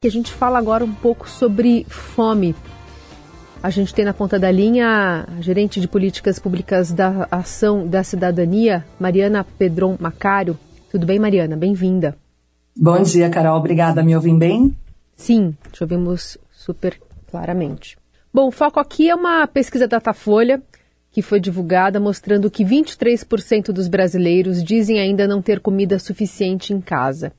que a gente fala agora um pouco sobre fome. A gente tem na ponta da linha a gerente de políticas públicas da Ação da Cidadania, Mariana Pedron Macário. Tudo bem, Mariana? Bem-vinda. Bom dia, Carol. Obrigada. Me ouvem bem? Sim, te ouvimos super claramente. Bom, o foco aqui é uma pesquisa Datafolha que foi divulgada mostrando que 23% dos brasileiros dizem ainda não ter comida suficiente em casa.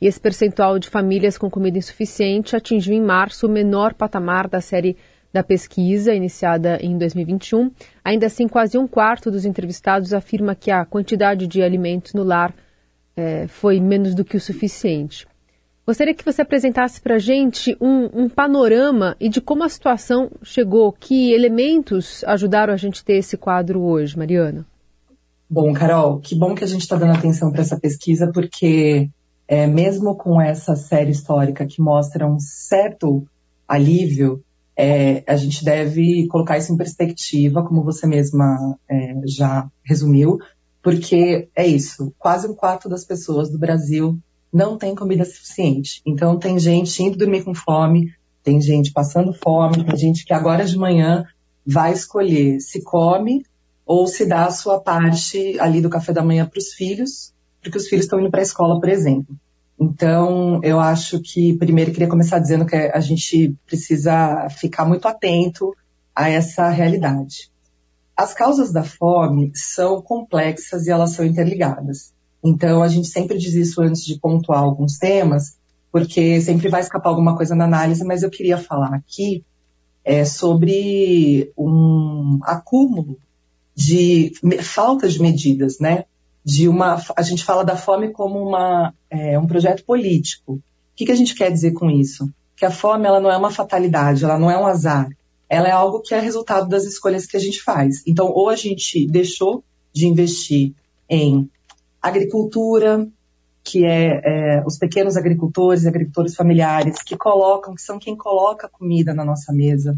E esse percentual de famílias com comida insuficiente atingiu em março o menor patamar da série da pesquisa, iniciada em 2021. Ainda assim, quase um quarto dos entrevistados afirma que a quantidade de alimentos no lar é, foi menos do que o suficiente. Gostaria que você apresentasse para a gente um, um, panorama e de como a situação chegou, que elementos ajudaram a gente ter esse quadro hoje, Mariana? Bom, Carol, que bom que a gente está dando atenção para essa pesquisa, porque é, mesmo com essa série histórica que mostra um certo alívio, é, a gente deve colocar isso em perspectiva, como você mesma é, já resumiu, porque é isso, quase um quarto das pessoas do Brasil não tem comida suficiente. Então tem gente indo dormir com fome, tem gente passando fome, tem gente que agora de manhã vai escolher se come ou se dá a sua parte ali do café da manhã para os filhos, porque os filhos estão indo para a escola, por exemplo. Então, eu acho que primeiro queria começar dizendo que a gente precisa ficar muito atento a essa realidade. As causas da fome são complexas e elas são interligadas. Então, a gente sempre diz isso antes de pontuar alguns temas, porque sempre vai escapar alguma coisa na análise, mas eu queria falar aqui é, sobre um acúmulo de falta de medidas, né? De uma. A gente fala da fome como uma, é, um projeto político. O que, que a gente quer dizer com isso? Que a fome ela não é uma fatalidade, ela não é um azar. Ela é algo que é resultado das escolhas que a gente faz. Então, ou a gente deixou de investir em agricultura, que é, é, os pequenos agricultores e agricultores familiares que colocam, que são quem coloca comida na nossa mesa.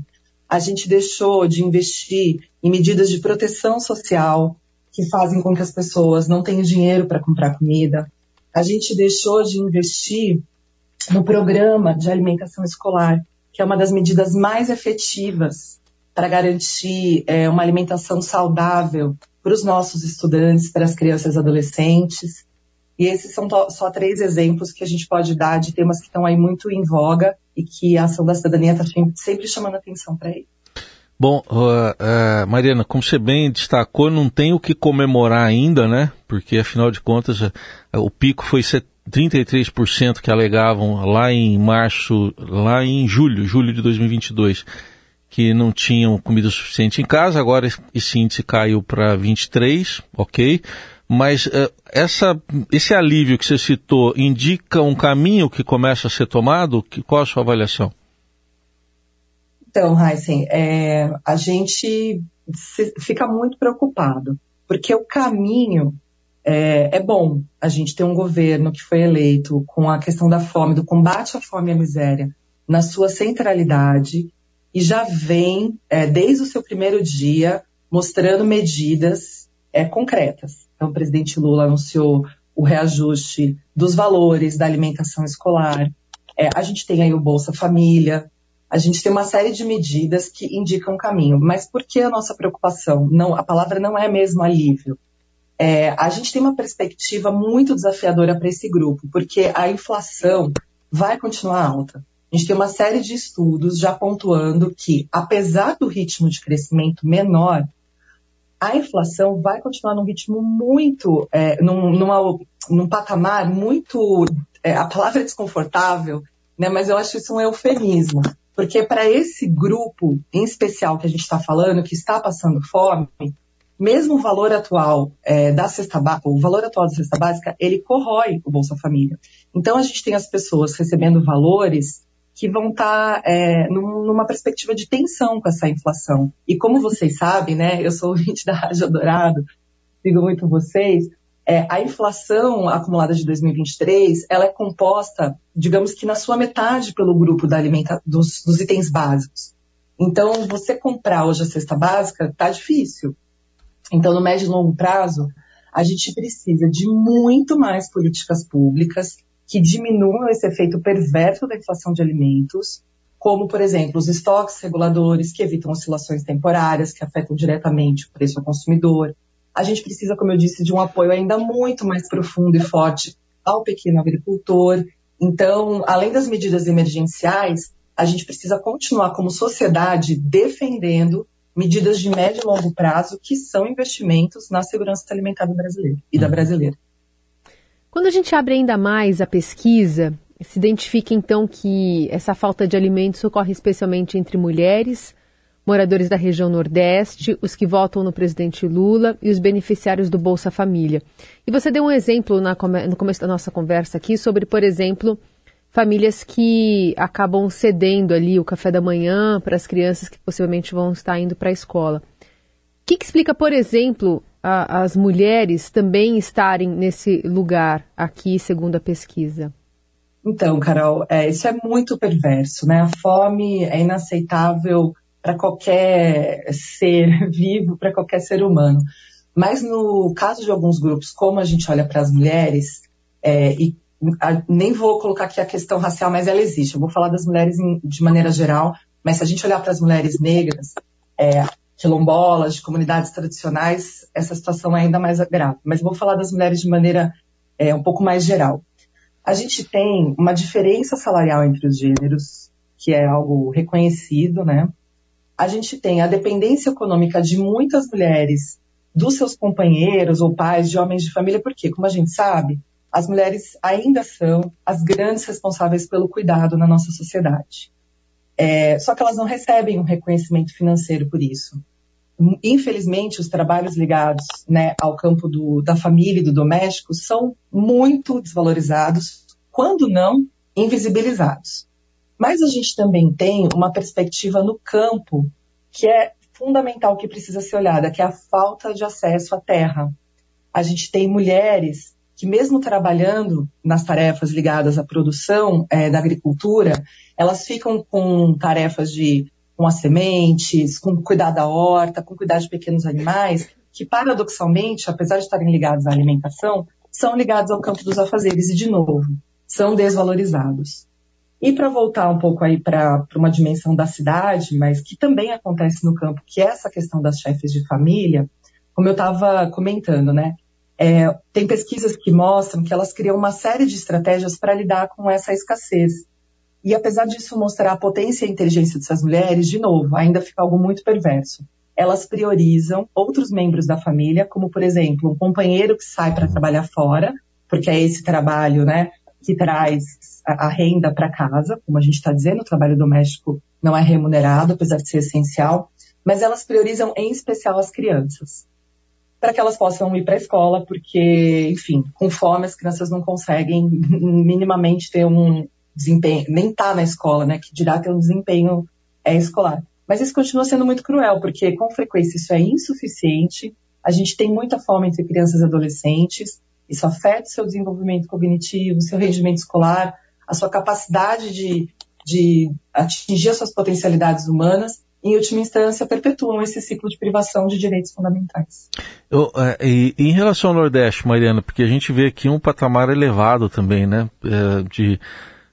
A gente deixou de investir em medidas de proteção social, que fazem com que as pessoas não tenham dinheiro para comprar comida. A gente deixou de investir no programa de alimentação escolar, que é uma das medidas mais efetivas para garantir é, uma alimentação saudável para os nossos estudantes, para as crianças e adolescentes. E esses são só três exemplos que a gente pode dar de temas que estão aí muito em voga e que a ação da cidadania está sempre chamando atenção para eles. Bom, uh, uh, Mariana, como você bem destacou, não tem o que comemorar ainda, né? Porque afinal de contas uh, o pico foi 33% que alegavam lá em março, lá em julho, julho de 2022, que não tinham comida suficiente em casa. Agora esse índice caiu para 23, ok? Mas essa, esse alívio que você citou indica um caminho que começa a ser tomado? Que, qual a sua avaliação? Então, Heisen, é, a gente fica muito preocupado, porque o caminho é, é, bom. A gente tem um governo que foi eleito com a questão da fome, do combate à fome e à miséria, na sua centralidade, e já vem, é, desde o seu primeiro dia, mostrando medidas é, concretas. Então, o presidente Lula anunciou o reajuste dos valores da alimentação escolar. É, a gente tem aí o Bolsa Família, a gente tem uma série de medidas que indicam caminho. Mas por que a nossa preocupação? Não, a palavra não é mesmo alívio. É, a gente tem uma perspectiva muito desafiadora para esse grupo, porque a inflação vai continuar alta. A gente tem uma série de estudos já pontuando que, apesar do ritmo de crescimento menor, a inflação vai continuar num ritmo muito, é, num, numa, num patamar muito, é, a palavra é desconfortável, né, mas eu acho isso um eufemismo. Porque para esse grupo em especial que a gente está falando, que está passando fome, mesmo o valor atual é, da cesta básica, o valor atual da cesta básica, ele corrói o Bolsa Família. Então a gente tem as pessoas recebendo valores que vão estar tá, é, numa perspectiva de tensão com essa inflação. E como vocês sabem, né, eu sou ouvinte da Rádio Dourado, sigo muito vocês, é, a inflação acumulada de 2023, ela é composta, digamos que na sua metade pelo grupo da alimenta dos, dos itens básicos. Então, você comprar hoje a cesta básica tá difícil. Então, no médio e longo prazo, a gente precisa de muito mais políticas públicas que diminuam esse efeito perverso da inflação de alimentos, como, por exemplo, os estoques reguladores que evitam oscilações temporárias, que afetam diretamente o preço ao consumidor. A gente precisa, como eu disse, de um apoio ainda muito mais profundo e forte ao pequeno agricultor. Então, além das medidas emergenciais, a gente precisa continuar como sociedade defendendo medidas de médio e longo prazo que são investimentos na segurança alimentar do brasileiro e da brasileira. Quando a gente abre ainda mais a pesquisa, se identifica então que essa falta de alimentos ocorre especialmente entre mulheres, moradores da região Nordeste, os que votam no presidente Lula e os beneficiários do Bolsa Família. E você deu um exemplo na, no começo da nossa conversa aqui sobre, por exemplo, famílias que acabam cedendo ali o café da manhã para as crianças que possivelmente vão estar indo para a escola. O que, que explica, por exemplo, a, as mulheres também estarem nesse lugar aqui, segundo a pesquisa? Então, Carol, é, isso é muito perverso, né? A fome é inaceitável para qualquer ser vivo, para qualquer ser humano. Mas no caso de alguns grupos, como a gente olha para as mulheres, é, e a, nem vou colocar aqui a questão racial, mas ela existe. Eu vou falar das mulheres em, de maneira geral, mas se a gente olhar para as mulheres negras, é, quilombolas, de comunidades tradicionais, essa situação é ainda mais grave. Mas vou falar das mulheres de maneira é, um pouco mais geral. A gente tem uma diferença salarial entre os gêneros, que é algo reconhecido, né? A gente tem a dependência econômica de muitas mulheres dos seus companheiros ou pais de homens de família, porque, como a gente sabe, as mulheres ainda são as grandes responsáveis pelo cuidado na nossa sociedade. É, só que elas não recebem um reconhecimento financeiro por isso. Infelizmente, os trabalhos ligados né, ao campo do, da família e do doméstico são muito desvalorizados, quando não invisibilizados. Mas a gente também tem uma perspectiva no campo que é fundamental, que precisa ser olhada, que é a falta de acesso à terra. A gente tem mulheres que mesmo trabalhando nas tarefas ligadas à produção é, da agricultura, elas ficam com tarefas de com as sementes, com cuidar da horta, com cuidar de pequenos animais, que paradoxalmente, apesar de estarem ligados à alimentação, são ligados ao campo dos afazeres e, de novo, são desvalorizados. E para voltar um pouco aí para uma dimensão da cidade, mas que também acontece no campo, que é essa questão das chefes de família, como eu estava comentando, né? É, tem pesquisas que mostram que elas criam uma série de estratégias para lidar com essa escassez. E apesar disso mostrar a potência e a inteligência dessas mulheres, de novo, ainda fica algo muito perverso. Elas priorizam outros membros da família, como por exemplo, um companheiro que sai para trabalhar fora, porque é esse trabalho, né, que traz a, renda para casa, como a gente está dizendo, o trabalho doméstico não é remunerado, apesar de ser essencial, mas elas priorizam em especial as crianças para que elas possam ir para a escola, porque, enfim, com fome as crianças não conseguem minimamente ter um desempenho, nem tá na escola, né, que dirá ter um desempenho é, escolar. Mas isso continua sendo muito cruel, porque com frequência isso é insuficiente, a gente tem muita fome entre crianças e adolescentes, isso afeta o seu desenvolvimento cognitivo, seu rendimento escolar, a sua capacidade de, de atingir as suas potencialidades humanas, em última instância, perpetuam esse ciclo de privação de direitos fundamentais. Eu, é, e, em relação ao Nordeste, Mariana, porque a gente vê aqui um patamar elevado também, né, é, de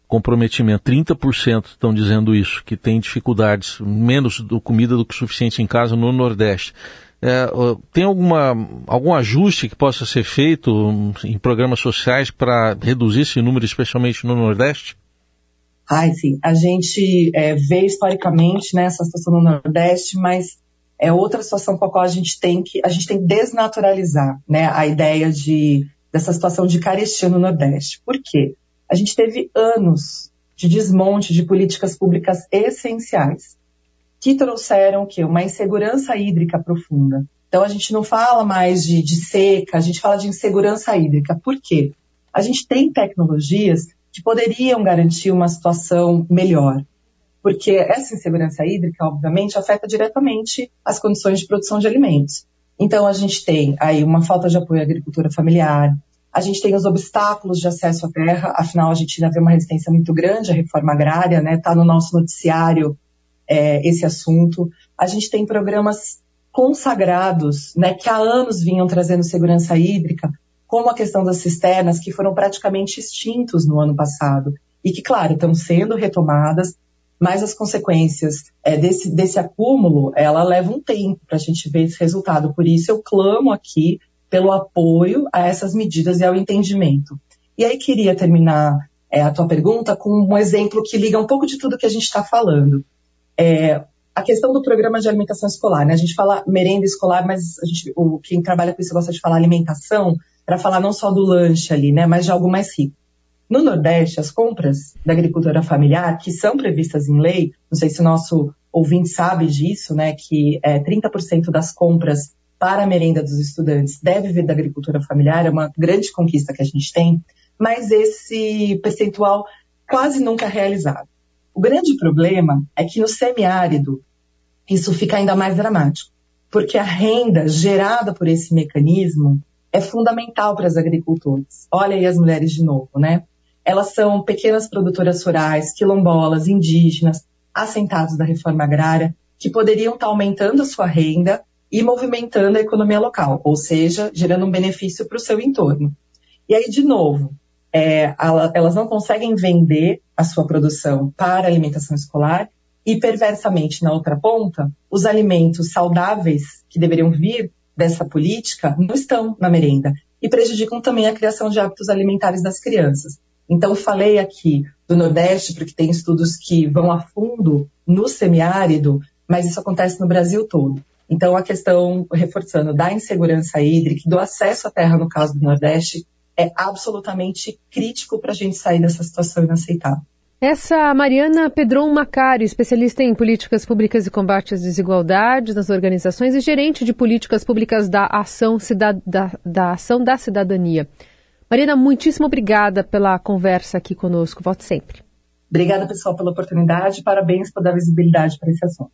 comprometimento. 30% estão dizendo isso, que tem dificuldades, menos do comida do que suficiente em casa no Nordeste. É, tem alguma, algum ajuste que possa ser feito em programas sociais para reduzir esse número, especialmente no Nordeste? Ai, sim. A gente é, vê historicamente né, essa situação no Nordeste, mas é outra situação com a qual a gente tem que a gente tem que desnaturalizar né, a ideia de, dessa situação de carestia no Nordeste. Por quê? A gente teve anos de desmonte de políticas públicas essenciais que trouxeram que uma insegurança hídrica profunda. Então a gente não fala mais de, de seca, a gente fala de insegurança hídrica. Por quê? A gente tem tecnologias que poderiam garantir uma situação melhor. Porque essa insegurança hídrica, obviamente, afeta diretamente as condições de produção de alimentos. Então, a gente tem aí uma falta de apoio à agricultura familiar, a gente tem os obstáculos de acesso à terra, afinal, a gente ainda vê uma resistência muito grande à reforma agrária, né? Está no nosso noticiário é, esse assunto. A gente tem programas consagrados, né, que há anos vinham trazendo segurança hídrica, como a questão das cisternas, que foram praticamente extintos no ano passado e que, claro, estão sendo retomadas, mas as consequências é, desse, desse acúmulo, ela leva um tempo para a gente ver esse resultado. Por isso eu clamo aqui pelo apoio a essas medidas e ao entendimento. E aí queria terminar é, a tua pergunta com um exemplo que liga um pouco de tudo que a gente está falando. É, a questão do programa de alimentação escolar, né? A gente fala merenda escolar, mas gente, o, quem trabalha com isso gosta de falar alimentação, para falar não só do lanche ali, né? Mas de algo mais rico. No Nordeste, as compras da agricultura familiar, que são previstas em lei, não sei se o nosso ouvinte sabe disso, né, que é, 30% das compras para a merenda dos estudantes deve vir da agricultura familiar, é uma grande conquista que a gente tem, mas esse percentual quase nunca é realizado. O grande problema é que no semiárido isso fica ainda mais dramático, porque a renda gerada por esse mecanismo é fundamental para as agricultoras. Olha aí as mulheres de novo, né? Elas são pequenas produtoras rurais, quilombolas, indígenas, assentados da reforma agrária, que poderiam estar aumentando a sua renda e movimentando a economia local, ou seja, gerando um benefício para o seu entorno. E aí, de novo, é, elas não conseguem vender a sua produção para alimentação escolar e, perversamente, na outra ponta, os alimentos saudáveis que deveriam vir dessa política não estão na merenda e prejudicam também a criação de hábitos alimentares das crianças. Então, falei aqui do Nordeste, porque tem estudos que vão a fundo no semiárido, mas isso acontece no Brasil todo. Então, a questão, reforçando, da insegurança hídrica, do acesso à terra, no caso do Nordeste, é absolutamente crítico para a gente sair dessa situação inaceitável. Essa Mariana Pedron Macário, especialista em políticas públicas e combate às desigualdades nas organizações e gerente de políticas públicas da Ação, Cidad... da... da Ação da Cidadania. Marina, muitíssimo obrigada pela conversa aqui conosco. Volte sempre. Obrigada, pessoal, pela oportunidade. Parabéns por dar visibilidade para esse assunto.